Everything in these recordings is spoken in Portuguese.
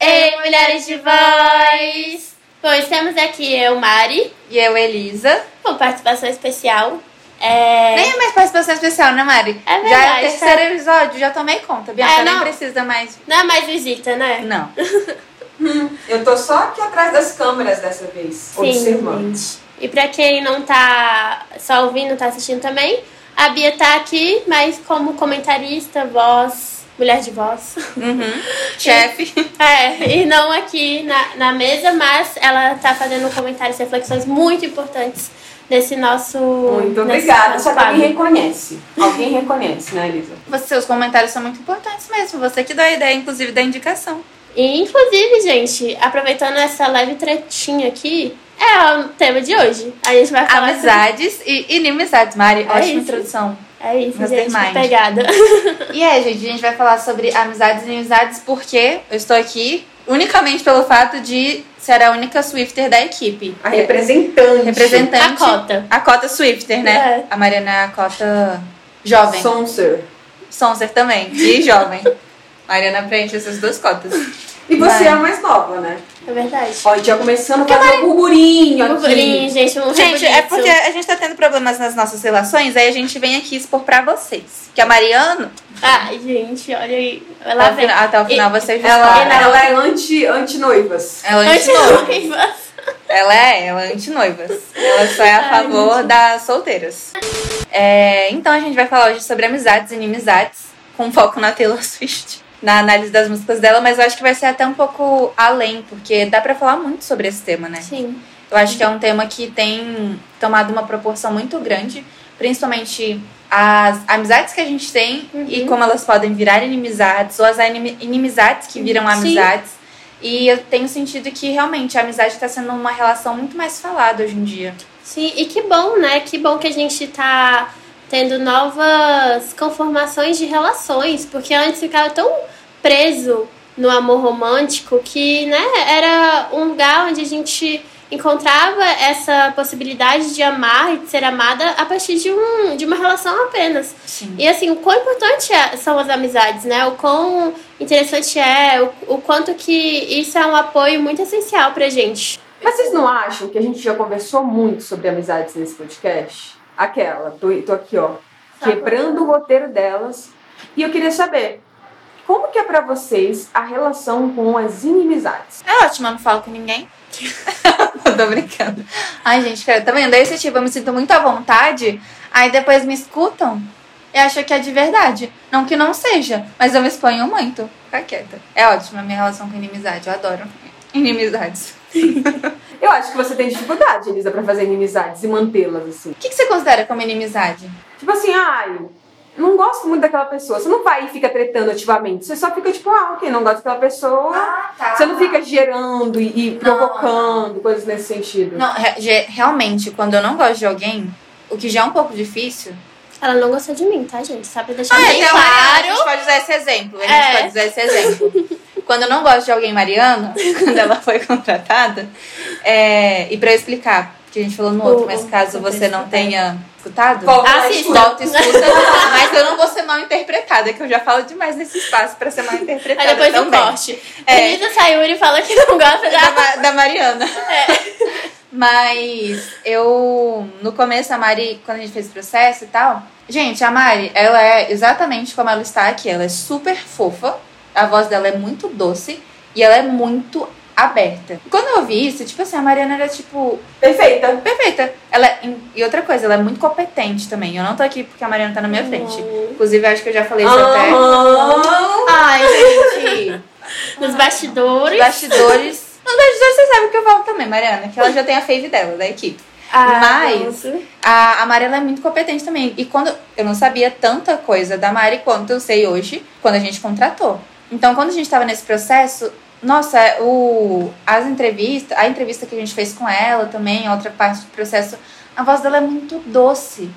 Ei, mulheres de voz! Pois temos aqui eu, Mari, E eu, Elisa. com participação especial. É... Nem é mais participação especial, né, Mari? É Já é o verdade, terceiro tá? episódio, já tomei conta. Bianca É, nem não. precisa mais. Não é mais visita, né? Não. Eu tô só aqui atrás das câmeras dessa vez, observando. gente. E pra quem não tá só ouvindo, tá assistindo também, a Bia tá aqui, mas como comentarista, voz, mulher de voz. Uhum. Chefe. É, e não aqui na, na mesa, mas ela tá fazendo comentários e reflexões muito importantes nesse nosso. Muito obrigada. nosso Só que quadro. alguém reconhece. Alguém reconhece, né, Elisa? Você, seus comentários são muito importantes mesmo. Você que dá a ideia, inclusive, da indicação. E, inclusive, gente, aproveitando essa leve tretinha aqui, é o tema de hoje. A gente vai falar. Amizades e inimizades, Mari. É Ótima isso. introdução. sobre- É isso, Gostei gente, pegada. E é, gente, a gente vai falar sobre amizades e inimizades porque eu estou aqui unicamente pelo fato de ser a única Swifter da equipe. A representante. Representante. A cota. A cota Swifter, né? É. A Mariana é a cota jovem. Sonser. Sonser também. E jovem. Mariana preenche essas duas cotas. E você Vai. é a mais nova, né? É verdade. Ó, já começando a fazer um burburinho aqui. Burburinho, gente, um Gente, é porque a gente tá tendo problemas nas nossas relações, aí a gente vem aqui expor pra vocês. Que a Mariana, Ai, gente, olha aí. Ela até o vem. final, até o final vocês Ela, descobrem. ela é anti, anti-noivas. Ela é antinoivas. Anti-noiva. Ela é, ela é antinoivas. Ela só é a favor das solteiras. É, então a gente vai falar hoje sobre amizades e inimizades, com foco na Taylor Swift. Na análise das músicas dela, mas eu acho que vai ser até um pouco além, porque dá pra falar muito sobre esse tema, né? Sim. Eu acho que é um tema que tem tomado uma proporção muito grande, principalmente as amizades que a gente tem e como elas podem virar inimizades, ou as inimi- inimizades que viram Sim. amizades. E eu tenho sentido que realmente a amizade está sendo uma relação muito mais falada hoje em dia. Sim, e que bom, né? Que bom que a gente tá tendo novas conformações de relações, porque antes ficava tão preso no amor romântico que, né, era um lugar onde a gente encontrava essa possibilidade de amar e de ser amada a partir de, um, de uma relação apenas. Sim. E assim, o quão importante é- são as amizades, né? O quão interessante é, o, o quanto que isso é um apoio muito essencial pra gente. Mas vocês não acham que a gente já conversou muito sobre amizades nesse podcast? Aquela, tô, tô aqui, ó, quebrando o roteiro delas. E eu queria saber, como que é pra vocês a relação com as inimizades? É ótimo, eu não falo com ninguém. eu tô brincando. Ai, gente, cara, tá vendo? Esse tipo, eu me sinto muito à vontade, aí depois me escutam e acham que é de verdade. Não que não seja, mas eu me exponho muito. Fica quieta. É ótimo a minha relação com inimizade, eu adoro inimizades. Eu acho que você tem dificuldade, Elisa, pra fazer inimizades e mantê-las, assim. O que, que você considera como inimizade? Tipo assim, ai, não gosto muito daquela pessoa. Você não vai e fica tretando ativamente. Você só fica tipo, ah, ok, não gosto daquela pessoa. tá. Você não fica gerando e, e provocando, coisas nesse sentido. Não, re- realmente, quando eu não gosto de alguém, o que já é um pouco difícil. Ela não gostou de mim, tá, gente? Só pra deixar Ah, bem então, A claro. gente pode usar esse exemplo. A gente É. pode usar esse exemplo. Quando eu não gosto de alguém, Mariana, quando ela foi contratada, é, e pra eu explicar, porque a gente falou no outro, O- mas caso você não tenha escutado, Volta lá, Assista. escuta. volta e escuta. mas eu não vou ser mal interpretada, que eu já falo demais nesse espaço pra ser mal interpretada Aí depois do também. corte. É. Elisa Sayuri fala que não gosta da, da. Da Mariana. Mas eu, no começo, a Mari, quando a gente fez o processo e tal, gente, a Mari, ela é exatamente como ela está aqui. Ela é super fofa, a voz dela é muito doce e ela é muito aberta. Quando eu ouvi isso, tipo assim, a Mariana era tipo Perfeita. perfeita. Ela é- e outra coisa, ela é muito competente também. Eu não tô aqui porque a Mariana tá na minha frente. Inclusive, eu acho que eu já falei isso até. Aham. Ai, gente. Nos bastidores. Bastidores. Nos bastidores vocês sabem o que eu falo também, Mariana, que ela já tem a fave dela, da equipe. Ah, Mas-. A, a Mari é muito competente também. E quando eu não sabia tanta coisa da Mari quanto eu sei hoje, quando a gente contratou. Então, quando a gente estava nesse processo, nossa, o, as entrevistas, a entrevista que a gente fez com ela também, outra parte do processo, a voz dela é muito doce.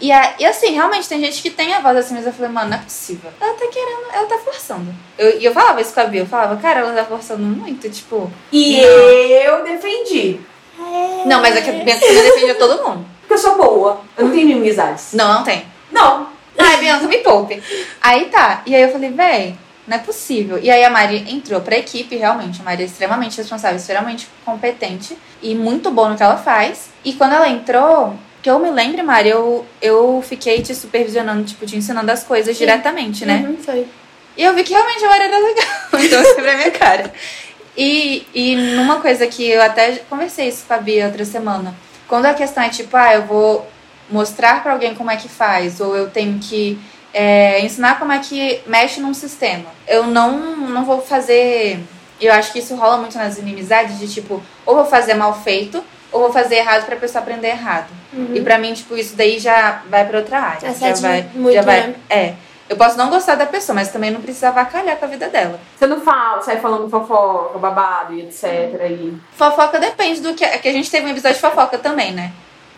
E, a, e assim, realmente tem gente que tem a voz assim, mas eu falei, mano, não é possível. Ela tá querendo, ela tá forçando. Eu- E eu, falava isso com a Bia, eu falava, cara, ela tá forçando muito, tipo. E eu defendi. Não, mas é que a Bianca defende todo mundo. Porque eu sou boa. Eu não tenho inimizades. Não, não tem. Não. Ai, Bianca, me poupe. Aí tá. E aí eu falei, véi, não é possível. E aí a Mari entrou pra equipe, realmente. A Mari é extremamente responsável, extremamente competente e muito boa no que ela faz. E quando ela entrou, que eu me lembre, Mari, eu, eu fiquei te supervisionando, tipo, te ensinando as coisas diretamente, né? Uhum, foi. E eu vi que realmente a Mari era legal. Então eu pra minha cara. E, e numa coisa que eu até conversei isso com a Bia outra semana. Quando a questão é tipo, ah, eu vou mostrar pra alguém como é que faz, ou eu tenho que é, ensinar como é que mexe num sistema. Eu não, não vou fazer. Eu acho que isso rola muito nas inimizades de tipo, ou vou fazer mal feito, ou vou fazer errado pra pessoa aprender errado. E pra mim, tipo, isso daí já vai pra outra área. É já certo vai, muito, já vai. né? É. Eu posso não gostar da pessoa, mas também não precisa avacalhar com a vida dela. Você não fala, sai falando fofoca, babado e etc. E... Fofoca depende do que. é que a gente teve um episódio de fofoca também, né?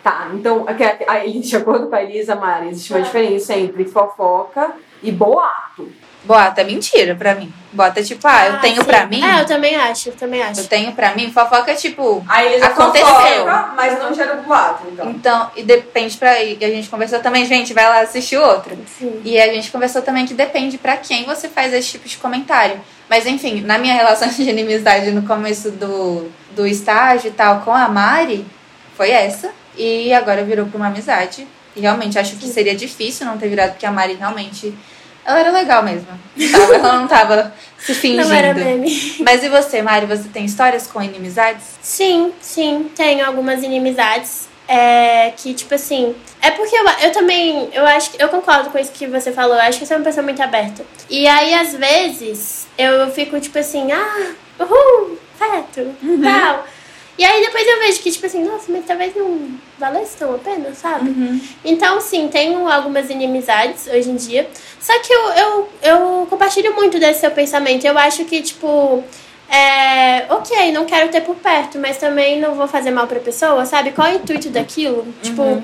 Tá, então, aí, de acordo com a Elisa Mari, existe uma diferença entre fofoca e boato. Boato é mentira pra mim. Boato é tipo, ah, eu tenho sim. pra mim. É, eu também acho, eu também acho. Eu tenho pra mim. Fofoca é tipo. A Elisa Aconteceu. fofoca, mas não gera boato, então. Então, e depende pra. E a gente conversou também, gente, vai lá assistir o outro. Sim. E a gente conversou também que depende pra quem você faz esse tipo de comentário. Mas enfim, na minha relação de inimizade no começo do, do estágio e tal com a Mari, foi essa. E agora virou pra uma amizade. E realmente acho que seria difícil não ter virado, porque a Mari realmente. Ela era legal mesmo. Ela não tava se fingindo. Não era meme. Mas e você, Mari? Você tem histórias com inimizades? Sim, sim, tenho algumas inimizades. É, que, tipo assim. É porque eu, eu também. Eu acho. Eu concordo com isso que você falou. Eu acho que você é uma pessoa muito aberta. E aí, às vezes, eu fico, tipo assim, ah, uhul, feto, tal. E aí depois eu vejo que, tipo assim, nossa, mas talvez não valesse tão a pena, sabe? Então, sim, tenho algumas inimizades hoje em dia. Só que eu, eu, eu compartilho muito desse seu pensamento. Eu acho que, tipo, é, ok, não quero ter por perto, mas também não vou fazer mal pra pessoa, sabe? Qual é o intuito daquilo? Tipo,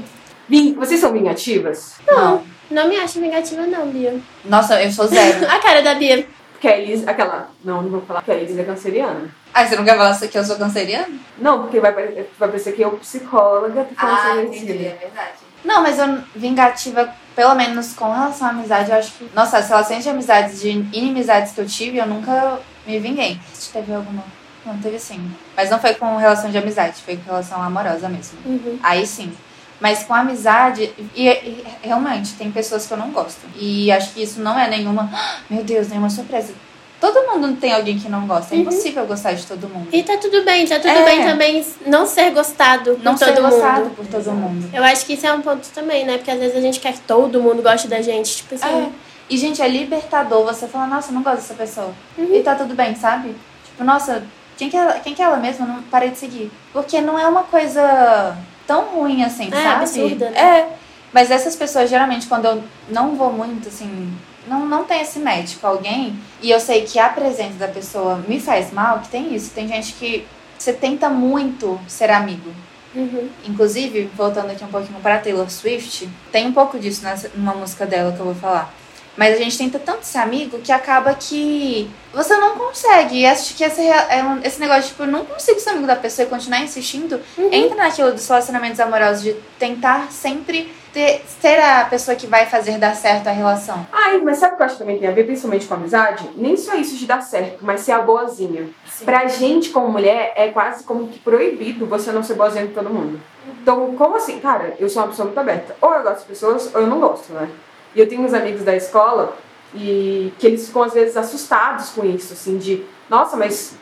Ving- Vocês são vingativas? não, não me acho vingativa, não, Bia. Nossa, eu sou zero. A cara da Bia. Porque a Elisa, aquela. Não, não vou falar que a Elisa é canceriana. Ah, você não quer falar que eu sou canceriana? Não, porque vai, vai parecer que eu, psicóloga, tô falando assim, verdade. Não, mas eu vingativa, pelo menos com relação à amizade, eu acho que. Nossa, as relações de amizades, de inimizades que eu tive, eu nunca me vinguei. Se teve alguma. Não, teve sim. Mas não foi com relação de amizade, foi com relação amorosa mesmo. Uhum. Aí sim. Mas com amizade, e, e realmente, tem pessoas que eu não gosto. E acho que isso não é nenhuma. "Ah, Meu Deus, nenhuma surpresa. Todo mundo tem alguém que não gosta. É Uhum. impossível gostar de todo mundo. E tá tudo bem, tá tudo É. bem também não ser gostado Não por ser todo gostado por todo mundo. Eu acho que isso é um ponto também, né? Porque às vezes a gente quer que todo mundo goste da gente. Tipo assim. É. E, gente, é libertador você falar, nossa, eu não gosto dessa pessoa. Uhum. E tá tudo bem, sabe? Tipo, nossa, quem que é ela, quem que é ela mesma? Não parei de seguir. Porque não é uma coisa tão ruim assim, É, sabe? absurda, né? É. Mas essas pessoas, geralmente, quando eu não vou muito, assim, não, não tem esse match com alguém, e eu sei que a presença da pessoa me faz mal, que tem isso. Tem gente que você tenta muito ser amigo. Uhum. Inclusive, voltando aqui um pouquinho para Taylor Swift, tem um pouco disso nessa, numa música dela que eu vou falar. Mas a gente tenta tanto ser amigo que acaba que você não consegue. E acho que esse, é um- esse negócio, tipo, eu não consigo ser amigo da pessoa e continuar insistindo, entra naquilo dos relacionamentos amorosos de tentar sempre ter, ser a pessoa que vai fazer dar certo a relação. Ai, mas sabe o que eu acho que também tem a ver, principalmente com amizade? Nem só isso de dar certo, mas ser a boazinha. Pra gente, como mulher, é quase como que proibido você não ser boazinha com todo mundo. Então, como assim? Cara, eu sou uma pessoa muito aberta. Ou eu gosto de pessoas, ou eu não gosto, né? E eu tenho uns amigos da escola e que eles ficam, às vezes, assustados com isso, assim, de... Nossa, mas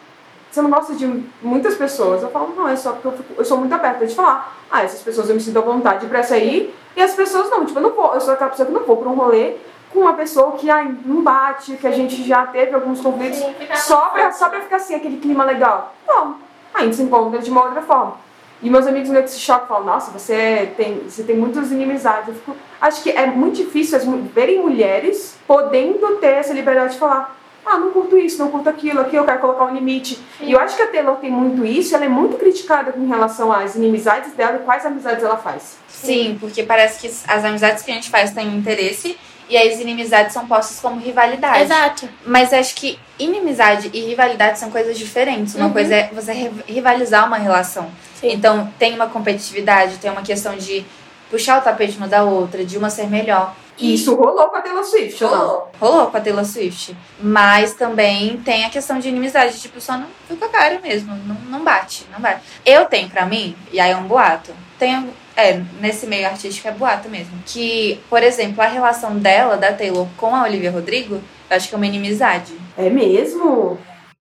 você não gosta de muitas pessoas? Eu falo, não, é só porque eu, fico- eu sou muito aberta de falar. Ah, essas pessoas eu me sinto à vontade pra sair e as pessoas não. Tipo, eu não vou, eu sou aquela pessoa que não vou pra um rolê com uma pessoa que ai, não bate, que a gente já teve alguns conflitos Sim, só pra, só pra ficar assim, aquele clima legal. Não, a gente se encontra de uma outra forma. E meus amigos meio que se chocam, falam, nossa, você tem, você tem muitas inimizades. Eu fico, acho que é muito difícil as, verem mulheres podendo ter essa liberdade de falar, ah, não curto isso, não curto aquilo, aqui eu quero colocar um limite. E eu acho que a Taylor tem muito isso, ela é muito criticada em relação às inimizades dela e quais amizades ela faz. Sim, porque parece que as amizades que a gente faz têm interesse e as inimizades são postas como rivalidade. Exato. Mas acho que inimizade e rivalidade são coisas diferentes. Uma Uhum. coisa é você ri- rivalizar uma relação. Sim. Então, tem uma competitividade, tem uma questão de puxar o tapete uma da outra, de uma ser melhor. E isso rolou com a Taylor Swift, ou não? Rolou. Rolou com a Taylor Swift. Mas também tem a questão de inimizade. Tipo, só não fica a cara mesmo. Não, não bate, não bate. Eu tenho pra mim, e aí é um boato. Tenho. É, nesse meio artístico é boato mesmo. Que, por exemplo, a relação dela, da Taylor, com a Olivia Rodrigo, eu acho que é uma inimizade. É mesmo?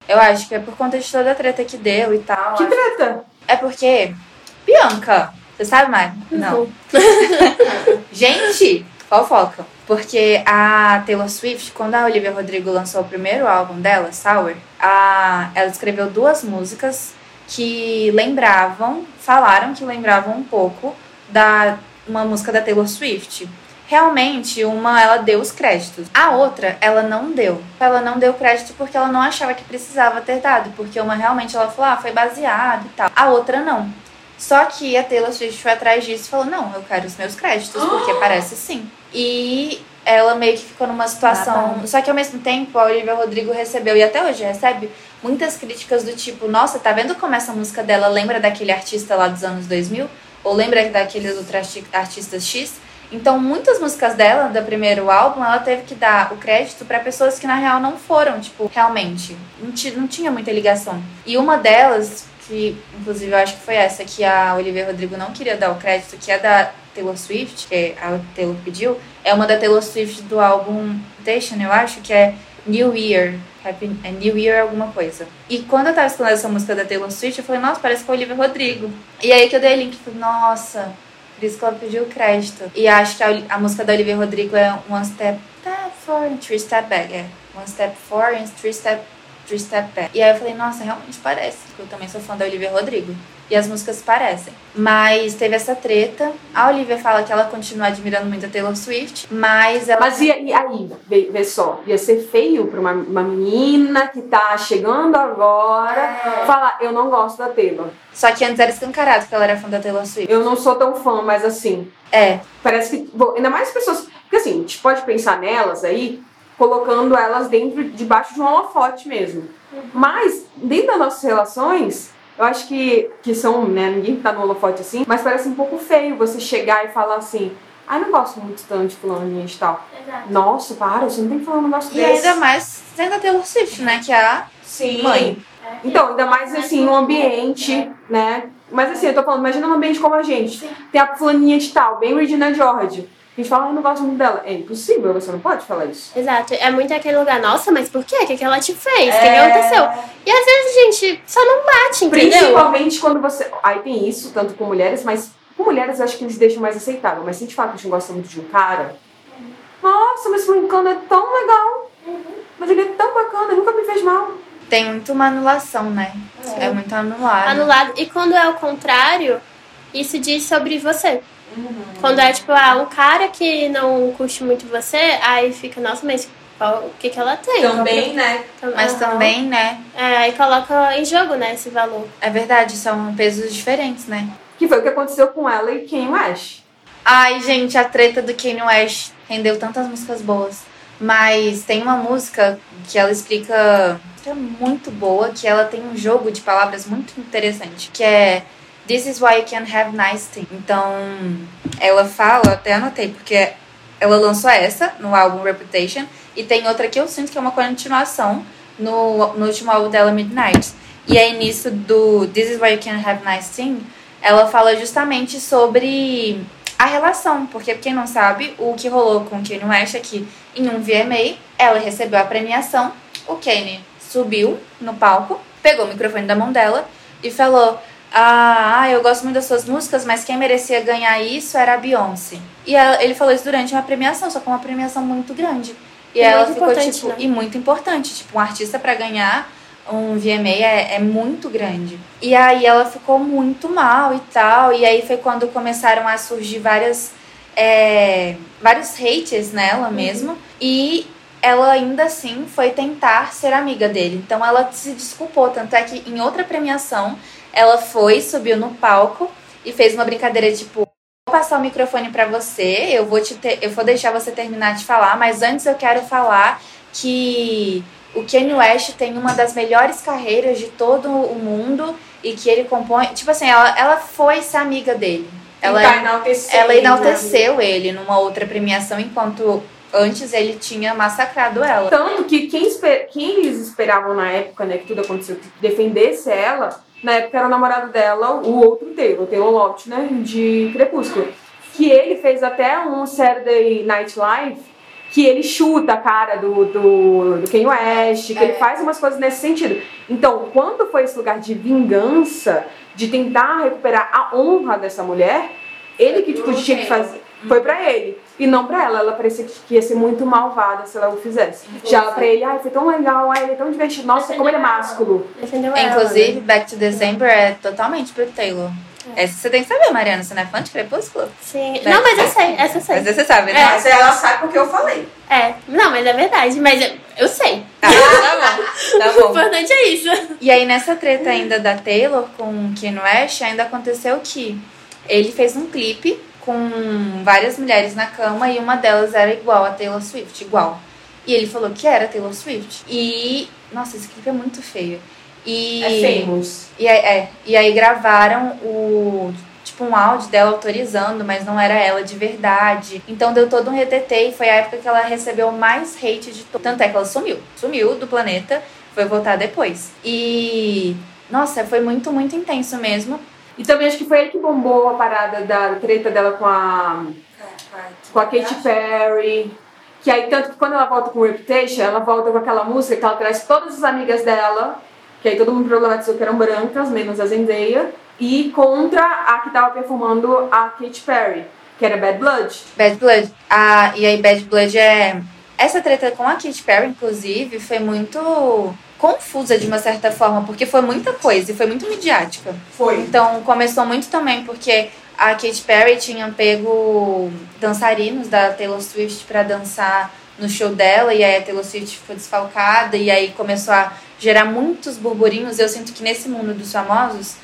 Eu acho que é por conta de toda a treta que deu e tal. Que treta? É porque. Bianca, você sabe, Mari? Não. Gente, fofoca. Porque a Taylor Swift, quando a Olivia Rodrigo lançou o primeiro álbum dela, Sour, a, ela escreveu duas músicas que lembravam, falaram que lembravam um pouco da uma música da Taylor Swift. Realmente, uma ela deu os créditos. A outra, ela não deu. Ela não deu crédito porque ela não achava que precisava ter dado. Porque uma realmente ela falou, ah, foi baseado e tal. A outra não. Só que a Taylor Swift foi atrás disso e falou: não, eu quero os meus créditos, porque parece sim. E ela meio que ficou numa situação. Só que ao mesmo tempo, a Olivia Rodrigo recebeu, e até hoje recebe, muitas críticas do tipo: nossa, tá vendo como essa música dela lembra daquele artista lá dos anos 2000? Ou lembra daqueles outros arti- artistas X? Então, muitas músicas dela, do primeiro álbum, ela teve que dar o crédito pra pessoas que na real não foram, tipo, realmente. Não, ti- não tinha muita ligação. E uma delas, que inclusive eu acho que foi essa que a Olivia Rodrigo não queria dar o crédito, que é da Taylor Swift, que a Taylor pediu, é uma da Taylor Swift do álbum Station, eu acho, que é New Year. Happy, é New Year alguma coisa. E quando eu tava escutando essa música da Taylor Swift, eu falei, nossa, parece com a Olivia Rodrigo. E aí que eu dei link falei, nossa, por isso que ela pediu crédito. E acho que a, a música da Olivia Rodrigo é One Step Forward, Three Step Back. É One Step Forward Three Step, three step Back. E aí eu falei, nossa, realmente parece. Eu também sou fã da Olivia Rodrigo. E as músicas parecem. Mas teve essa treta. A Olivia fala que ela continua admirando muito a Taylor Swift. Mas ela. Mas e, e aí, vê, vê só, ia ser feio pra uma, uma menina que tá chegando agora falar, eu não gosto da Taylor. Só que antes era escancarado que ela era fã da Taylor Swift. Eu não sou tão fã, mas assim, É. parece que. bom, ainda mais pessoas. Porque assim, a gente pode pensar nelas aí, colocando elas dentro, debaixo de um holofote mesmo. Mas, dentro das nossas relações, eu acho que, que são, né, ninguém tá no holofote assim, mas parece um pouco feio você chegar e falar assim, ai, não gosto muito tanto de fulano de tal. Exato. Nossa, para, você não tem que falar um negócio E desse. ainda mais sendo a Taylor Swift, né? Que é a Sim. mãe. Então, ainda mais assim, num ambiente, né? Mas assim, eu tô falando, imagina num ambiente como a gente. Tem a fulaninha de tal, bem Regina George. A gente fala, "Ai, eu não gosto muito dela. É impossível, você não pode falar isso. Exato. É muito aquele lugar, nossa, mas por quê? O que, que ela te fez? O É. que, que aconteceu? E às vezes, gente, só não bate, entendeu? Principalmente quando você. Aí tem isso, tanto com mulheres, mas com mulheres eu acho que eles deixam mais aceitável. Mas se a gente fala que a gente gosta muito de um cara. Nossa, mas fulano é tão legal. Mas ele é tão bacana, nunca me fez mal. Tem muito uma anulação, né? É, muito anulado. Anulado. E quando é o contrário, isso diz sobre você. Quando é tipo, ah, um cara que não curte muito você, aí fica, nossa, mas qual- o que, que ela tem? né? Tam- Mas Aham. também, né? É, aí coloca em jogo, né, esse valor. É verdade, são pesos diferentes, né? Que foi o que aconteceu com ela e Kanye West. Ai, gente, a treta do Kanye West rendeu tantas músicas boas. Mas tem uma música que ela explica que é muito boa, que ela tem um jogo de palavras muito interessante, que é This is why you can have nice things. Então, ela fala, até anotei, porque ela lançou essa no álbum Reputation, e tem outra que eu sinto que é uma continuação no, no último álbum dela, Midnight. E aí, nisso do This is why you can have nice things, ela fala justamente sobre a relação, porque quem não sabe, o que rolou com Kanye West é que em um VMA, ela recebeu a premiação, o Kanye subiu no palco, pegou o microfone da mão dela e falou: ah, eu gosto muito das suas músicas, mas quem merecia ganhar isso era a Beyoncé. E ela- ele falou isso durante uma premiação, só que uma premiação muito grande. E, E ela ficou tipo, né? e muito importante, tipo, um artista pra ganhar um VMA é, é muito grande. E aí ela ficou muito mal e tal. E aí foi quando começaram a surgir várias. é, vários hates nela mesmo. E ela ainda assim foi tentar ser amiga dele. Então ela se desculpou. Tanto é que em outra premiação ela foi, subiu no palco e fez uma brincadeira tipo. Vou passar o microfone pra você, eu vou te ter- eu vou deixar você terminar de falar, mas antes eu quero falar que o Kanye West tem uma das melhores carreiras de todo o mundo e que ele compõe. Tipo assim, ela, ela foi ser amiga dele. ela, Tentar enaltecer ela ele, né? enalteceu ele numa outra premiação, enquanto antes ele tinha massacrado ela. Tanto que quem, esper- quem eles esperavam na época, né, que tudo aconteceu, que defendesse ela, na época era o namorado dela, o outro Taylor, o Taylor Loft, né, de Crepúsculo. Que ele fez até um Saturday Night Live que ele chuta a cara do, do, do Kanye West, que ele faz umas coisas nesse sentido. Então, quando foi esse lugar de vingança, de tentar recuperar a honra dessa mulher, ele que tipo, tinha que fazer. Foi pra ele. E não pra ela. Ela parecia que ia ser muito malvada se ela o fizesse. Já pra ele, ai, foi tão legal, ai, ele é tão divertido. Nossa, como ele é másculo. Ela. Inclusive, né? Back to December é totalmente pro Taylor. Essa você tem que saber, Mariana. Você não é fã de Crepúsculo? Sim. Não, mas eu sei, essa eu sei. Mas você sabe, né? É. Mas ela sabe porque eu falei. É, não, mas é verdade. Mas eu, eu sei. Ah, tá bom. Tá O bom. importante é isso. E aí, nessa treta ainda da Taylor com o Kanye West, ainda aconteceu que ele fez um clipe com várias mulheres na cama e uma delas era igual a Taylor Swift, igual. E ele falou que era Taylor Swift. E, nossa, esse clipe é muito feio. E, É famous. E aí, é, e aí gravaram o tipo um áudio dela autorizando, mas não era ela de verdade. Então deu todo um retetê e foi a época que ela recebeu mais hate de todo. Tanto é que ela sumiu. Sumiu do planeta, foi voltar depois. E nossa, foi muito, muito intenso mesmo. E também acho que foi ele que bombou a parada da treta dela com a, com a Katy Perry. Que aí, tanto que quando ela volta com Reputation, ela volta com aquela música que ela traz todas as amigas dela, que aí todo mundo problematizou que eram brancas, menos a Zendaya, e contra a que tava performando a Katy Perry, que era Bad Blood. Bad Blood. Ah, e aí Bad Blood é. Essa treta com a Katy Perry, inclusive, foi muito confusa de uma certa forma, porque foi muita coisa e foi muito midiática. Foi. Então começou muito também porque a Katy Perry tinha pego dançarinos da Taylor Swift pra dançar no show dela e aí a Taylor Swift foi desfalcada e aí começou a gerar muitos burburinhos. Eu sinto que nesse mundo dos famosos,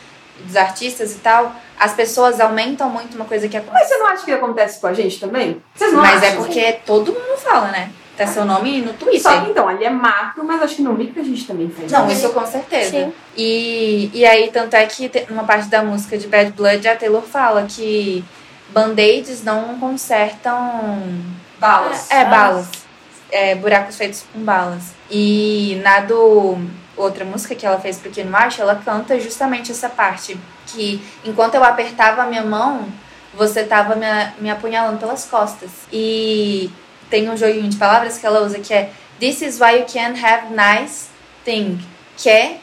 dos artistas e tal, as pessoas aumentam muito uma coisa que Mas acontece. você não acha que acontece com a gente também? Vocês não Mas é acham? porque todo mundo fala, né? Tá seu nome no Twitter. Só que então, ali é macro, mas acho que no micro a gente também faz. Não, isso com certeza. Sim. E, e aí, tanto é que numa parte da música de Bad Blood, a Taylor fala que band-aids não consertam. Balas. É, balas. É, buracos feitos com balas. E na do. Outra música que ela fez pro Ken Marsh, ela canta justamente essa parte. Que enquanto eu apertava a minha mão, você tava me, me apunhalando pelas costas. E tem um joguinho de palavras que ela usa que é This is why you can have nice thing. Que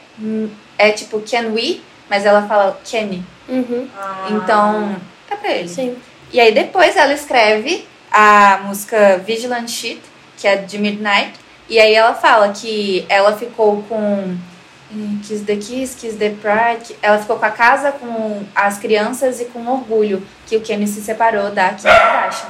é, tipo can we, mas ela fala can. Uhum, Então, é pra ele. sim. E aí depois ela escreve a música Vigilant Shit, que é de Midnight. E aí ela fala que ela ficou com Kiss the Kiss, Kiss the Pride. Ela ficou com a casa, com as crianças e com orgulho que o Kenny se separou da Kim Kardashian.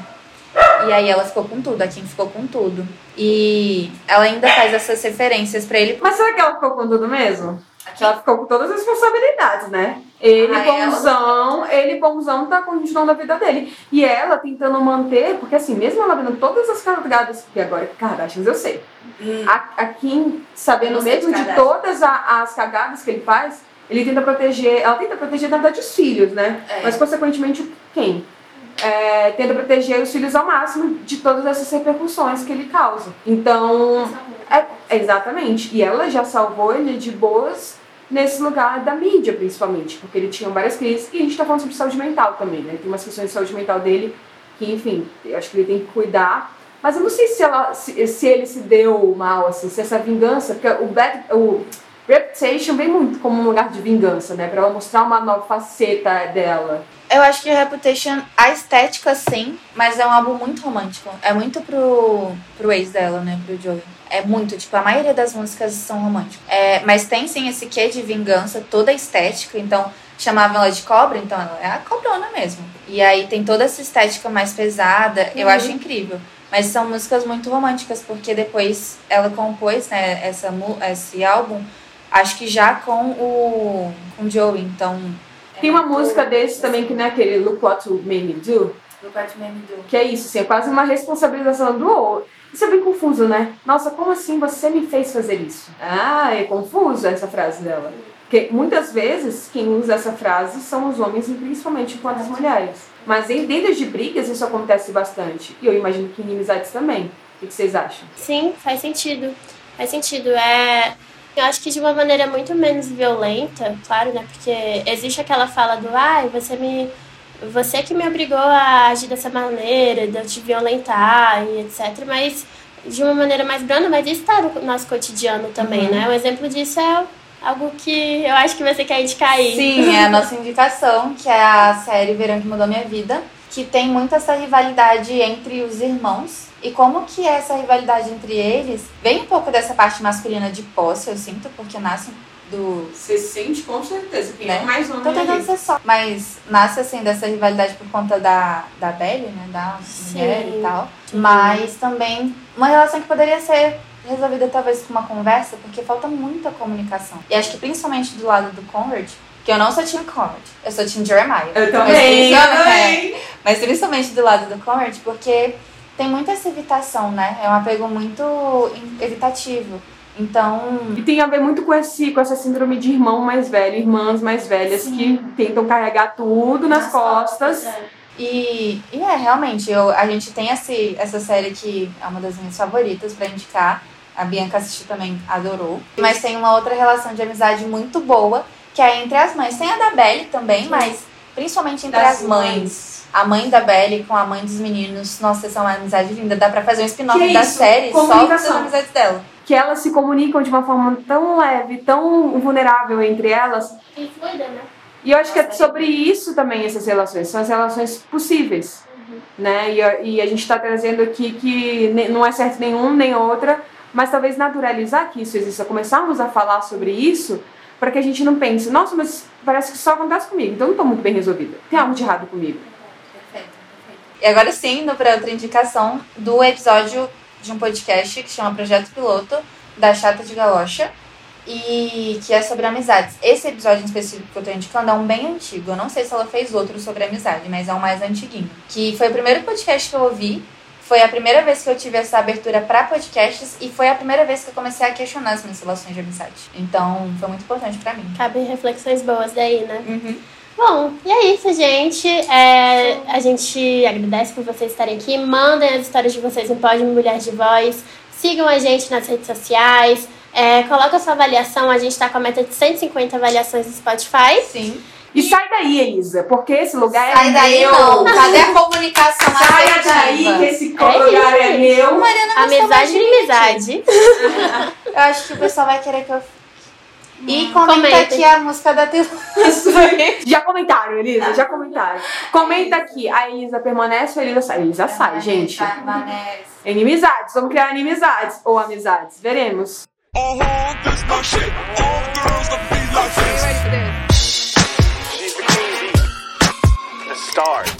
E aí ela ficou com tudo, a Kim ficou com tudo. E ela ainda faz essas referências pra ele. Mas será que ela ficou com tudo mesmo? Ela ficou com todas as responsabilidades, né? Ele ela- bonzão, ele bonzão tá continuando a vida dele. E ela tentando manter, porque assim, mesmo ela vendo todas as cagadas, que agora Kardashians eu sei. A, a Kim, sabendo Eu mesmo de de todas a- as cagadas que ele faz, ele tenta proteger, ela tenta proteger na verdade os filhos, né? É. Mas consequentemente quem? É, tenta proteger os filhos ao máximo de todas essas repercussões que ele causa. Então, é, exatamente. E ela já salvou ele de boas nesse lugar da mídia, principalmente, porque ele tinha várias crises. E a gente tá falando sobre saúde mental também, né? Tem umas questões de saúde mental dele que, enfim, eu acho que ele tem que cuidar. Mas eu não sei se, ela, se, se ele se deu mal, assim, se essa vingança, porque o, bad, o Reputation vem muito como um lugar de vingança, né? Pra ela mostrar uma nova faceta dela. Eu acho que Reputation, a estética sim, mas é um álbum muito romântico. É muito pro, pro ex dela, né? Pro Joey. É muito, tipo, a maioria das músicas são românticas. É, mas tem sim esse quê de vingança, toda a estética. Então, chamavam ela de cobra, então ela é a cobrona mesmo. E aí tem toda essa estética mais pesada, eu acho incrível. Mas são músicas muito românticas, porque depois ela compôs, né, essa, esse álbum, acho que já com o, com o Joey, então... Tem uma música desse também que não é aquele Look What You Made Me Do, que é isso, assim, é quase uma responsabilização do outro. Isso é bem confuso, né? Nossa, como assim você me fez fazer isso? Ah, é confuso essa frase dela. Porque muitas vezes quem usa essa frase são os homens, e principalmente com as mulheres. Mas em dentro de brigas isso acontece bastante. E eu imagino que em inimizades também. O que vocês acham? Sim, faz sentido. Faz sentido. É. Eu acho que de uma maneira muito menos violenta, claro, né? Porque existe aquela fala do ai, você me. Você que me obrigou a agir dessa maneira, de eu te violentar e etc. Mas de uma maneira mais branda, mas isso está no nosso cotidiano também, né? Um exemplo disso é algo que eu acho que você quer indicar aí. Sim, é a nossa indicação, que é a série Verão que Mudou Minha Vida, que tem muito essa rivalidade entre os irmãos. E como que é essa rivalidade entre eles vem um pouco dessa parte masculina de posse, eu sinto, porque nasce do. Você sente com certeza. Quem Né? é mais homem Tô tentando ser só. Mas nasce assim dessa rivalidade por conta da, da Belly, né? Da Sim. mulher e tal. Sim. Mas também uma relação que poderia ser resolvida talvez com uma conversa, porque falta muita comunicação. E acho que principalmente do lado do Conrad, que eu não sou Team Conrad, eu sou Team Jeremiah. Eu Mas também, eu principalmente- também. Mas principalmente do lado do Conrad, porque tem muita essa evitação, né? É um apego muito evitativo. Então, E tem a ver muito com, esse, com essa síndrome de irmão mais velho, irmãs mais velhas que tentam carregar tudo nas, costas. É. E, e é, realmente, eu, a gente tem esse, essa série que é uma das minhas favoritas pra indicar. A Bianca assistiu também, adorou. Mas tem uma outra relação de amizade muito boa, que é entre as mães. Tem a da Belly também, mas principalmente entre Das as mães. A mãe da Belly com a mãe dos meninos. Nossa, essa é uma amizade linda. Dá pra fazer um spin-off da isso? série só das amizades dela. Que elas se comunicam de uma forma tão leve, tão vulnerável entre elas. E fluida, né? E eu acho que é sobre isso também essas relações, são as relações possíveis. Né? E, a, e a gente está trazendo aqui que não é certo nenhum nem outra, mas talvez naturalizar que isso exista, começarmos a falar sobre isso para que a gente não pense, nossa, mas parece que só acontece comigo, então eu não estou muito bem resolvida. Tem algo de errado comigo. E agora sim, indo para outra indicação do episódio de um podcast que chama Projeto Piloto, da Chata de Galocha, e que é sobre amizades. Esse episódio em específico que eu tô indicando é um bem antigo. Eu não sei se ela fez outro sobre amizade, mas é um mais antiguinho. Que foi o primeiro podcast que eu ouvi. Foi a primeira vez que eu tive essa abertura para podcasts e foi a primeira vez que eu comecei a questionar as minhas relações de amizade. Então, foi muito importante para mim. Cabem reflexões boas daí, né? Bom, e é isso, gente. É, a gente agradece por vocês estarem aqui. Mandem as histórias de vocês no Pode Mulher de Voz. Sigam a gente nas redes sociais. É, coloca a sua avaliação. A gente tá com a meta de 150 avaliações no Spotify. Sim. E sai daí, Elisa, porque esse lugar Sai é daí meu. não. Cadê a comunicação Saia assertiva? daí que esse É lugar é isso. meu. Mariana gostou mais Amizade de e mim, inimizade. Eu acho que o pessoal vai querer que eu. E comenta Comentem. aqui a música da Taylor. Já comentaram, Elisa? Já comentaram. Comenta aqui. A Elisa permanece ou a Elisa sai? A Elisa sai, gente. Permanece. Inimizades. Vamos criar inimizades. Ou amizades. Veremos. Oh,